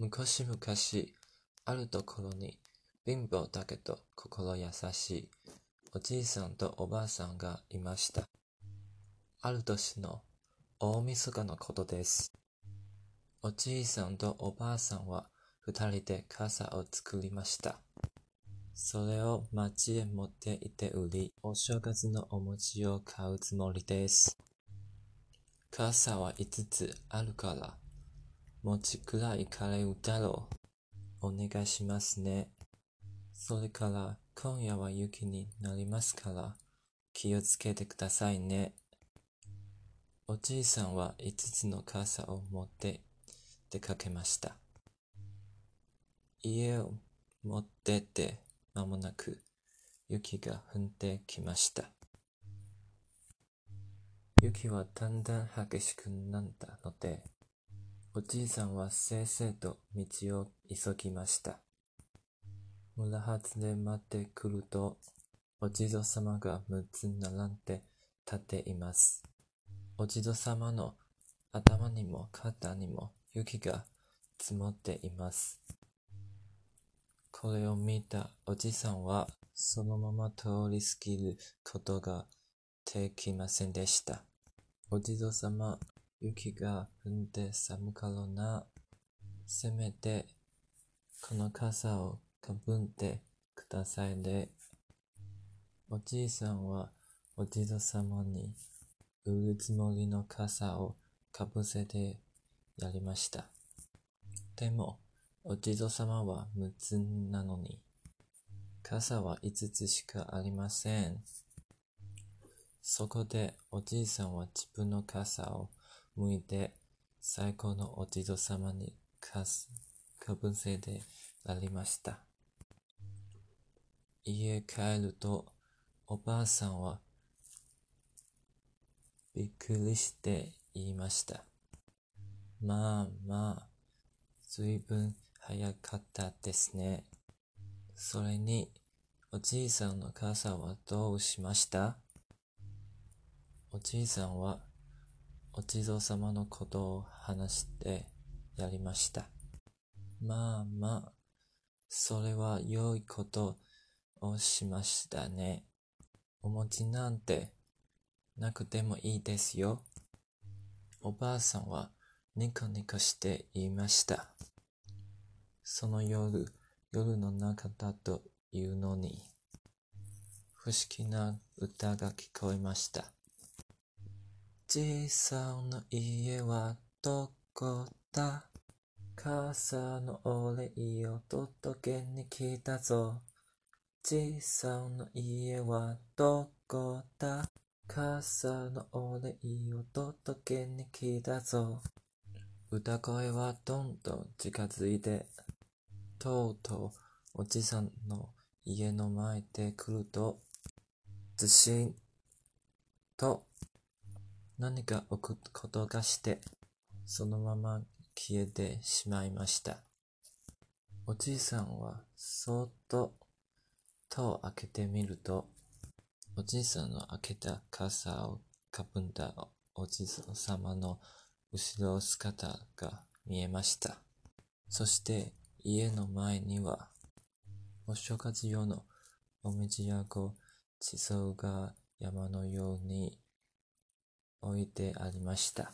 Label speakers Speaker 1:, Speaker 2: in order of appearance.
Speaker 1: 昔々、あるところに、貧乏だけど心優しい、おじいさんとおばあさんがいました。ある年の大晦日のことです。おじいさんとおばあさんは二人で傘を作りました。それを町へ持って行って売り、お正月のお餅を買うつもりです。傘は五つあるから、餅くらい買えるだろう。お願いしますね。それから今夜は雪になりますから、気をつけてくださいね。おじいさんは五つの傘を持って出かけました。家を持ってって間もなく雪が降ってきました。雪はだんだん激しくなったので、おじいさんはせいせいと道を急ぎました。村外で待ってくると、お地蔵様が6つ並んで立っています。お地蔵様の頭にも肩にも雪が積もっています。これを見たおじいさんは、そのまま通り過ぎることができませんでした。お地蔵様、雪が降って寒かろうな。せめて、この傘をかぶってくださいね。おじいさんはお地蔵様に売るつもりの傘をかぶせてやりました。でも、お地蔵様は6つなのに、傘は5つしかありません。そこでおじいさんは自分の傘を向いて最高のお地蔵様にかぶせてやりました。家帰るとおばあさんはびっくりして言いました。まあまあ、ずいぶん早かったですね。それに、おじいさんの傘はどうしました？おじいさんは、お地蔵様のことを話してやりました。まあまあ、それは良いことをしましたね。お餅なんてなくてもいいですよ。おばあさんはニコニコして言いました。その夜、夜の中だというのに、不思議な歌が聞こえました。じいさんの家はどこだ？母のお礼を届けに来たぞ。じいさんの家はどこだ？母のお礼を届けに来たぞ。歌声はどんどん近づいてとうとうおじさんの家の前で来ると、ずしんと何か起くことがして、そのまま消えてしまいました。おじいさんはそっと戸を開けてみると、おじいさんの開けた傘をかぶんだおじいさ様の後ろ姿が見えました。そして家の前には、お正月用のおみじやご地層が山のように置いてありました。